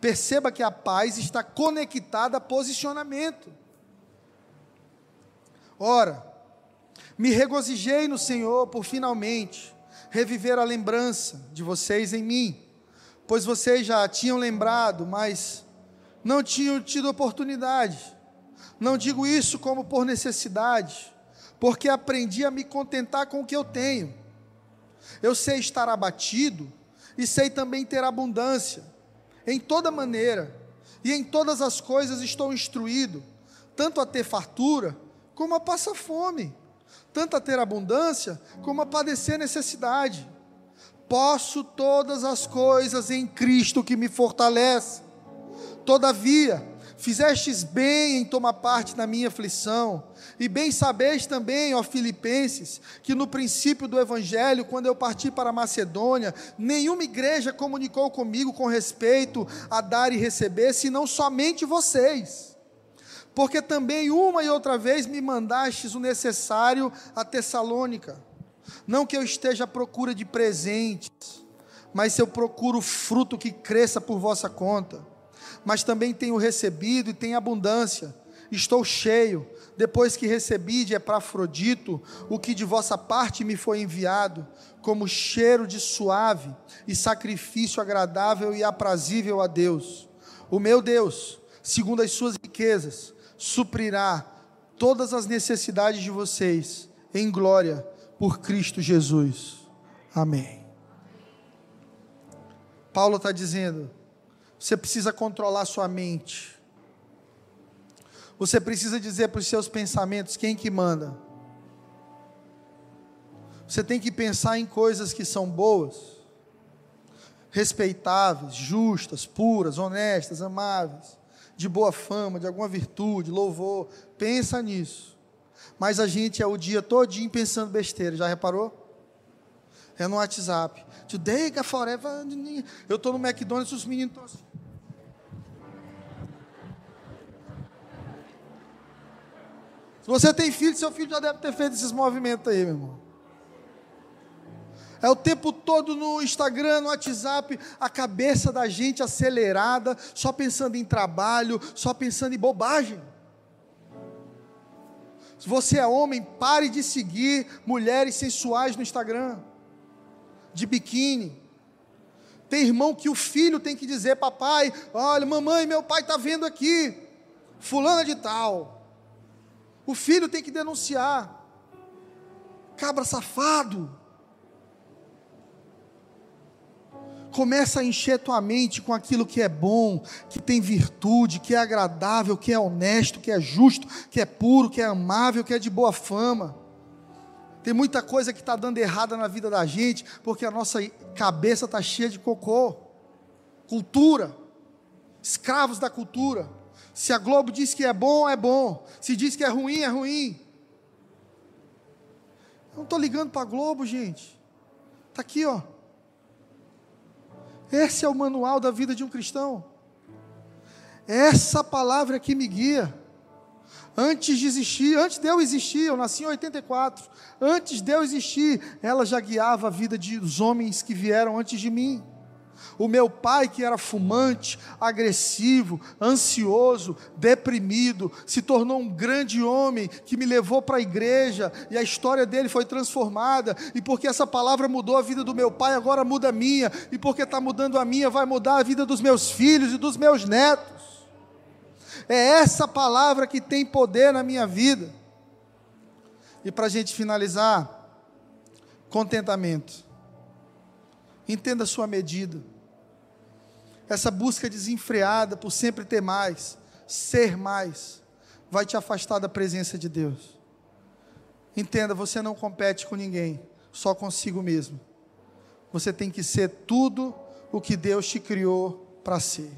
A: Perceba que a paz está conectada a posicionamento. Ora, me regozijei no Senhor por finalmente reviver a lembrança de vocês em mim, pois vocês já tinham lembrado, mas não tinham tido oportunidade. Não digo isso como por necessidade, porque aprendi a me contentar com o que eu tenho. Eu sei estar abatido e sei também ter abundância. Em toda maneira e em todas as coisas estou instruído, tanto a ter fartura como a passar fome, tanto a ter abundância como a padecer necessidade. Posso todas as coisas em Cristo que me fortalece. Todavia, Fizestes bem em tomar parte na minha aflição, e bem sabeis também, ó Filipenses, que no princípio do Evangelho, quando eu parti para Macedônia, nenhuma igreja comunicou comigo com respeito a dar e receber, senão somente vocês. Porque também uma e outra vez me mandastes o necessário a Tessalônica. Não que eu esteja à procura de presentes, mas se eu procuro fruto que cresça por vossa conta mas também tenho recebido e tenho abundância. Estou cheio, depois que recebi de Epafrodito o que de vossa parte me foi enviado, como cheiro de suave e sacrifício agradável e aprazível a Deus. O meu Deus, segundo as suas riquezas, suprirá todas as necessidades de vocês em glória por Cristo Jesus. Amém. Paulo está dizendo você precisa controlar sua mente. Você precisa dizer para os seus pensamentos quem que manda. Você tem que pensar em coisas que são boas, respeitáveis, justas, puras, honestas, amáveis, de boa fama, de alguma virtude, louvor. Pensa nisso. Mas a gente é o dia todinho pensando besteira, já reparou? É no WhatsApp. Today, forever. Eu estou no McDonald's, os meninos estão assim. Se você tem filho, seu filho já deve ter feito esses movimentos aí, meu irmão. É o tempo todo no Instagram, no WhatsApp, a cabeça da gente acelerada, só pensando em trabalho, só pensando em bobagem. Se você é homem, pare de seguir mulheres sensuais no Instagram, de biquíni. Tem irmão que o filho tem que dizer, papai, olha, mamãe, meu pai está vendo aqui, fulana de tal. O filho tem que denunciar. Cabra safado. Começa a encher tua mente com aquilo que é bom, que tem virtude, que é agradável, que é honesto, que é justo, que é puro, que é amável, que é de boa fama. Tem muita coisa que está dando errada na vida da gente, porque a nossa cabeça está cheia de cocô. Cultura. Escravos da cultura Se a Globo diz que é bom, é bom. Se diz que é ruim, é ruim. Eu não estou ligando para a Globo, gente. Está aqui, ó. Esse é o manual da vida de um cristão. Essa palavra que me guia. Antes de existir, antes de eu existir, eu nasci em 84. Antes de eu existir, ela já guiava a vida dos homens que vieram antes de mim. O meu pai, que era fumante, agressivo, ansioso, deprimido, se tornou um grande homem que me levou para a igreja e a história dele foi transformada. E porque essa palavra mudou a vida do meu pai, agora muda a minha. E porque está mudando a minha, vai mudar a vida dos meus filhos e dos meus netos. É essa palavra que tem poder na minha vida. E para a gente finalizar, contentamento. Entenda a sua medida. Essa busca desenfreada por sempre ter mais, ser mais, vai te afastar da presença de Deus. Entenda, você não compete com ninguém, só consigo mesmo. Você tem que ser tudo o que Deus te criou para ser.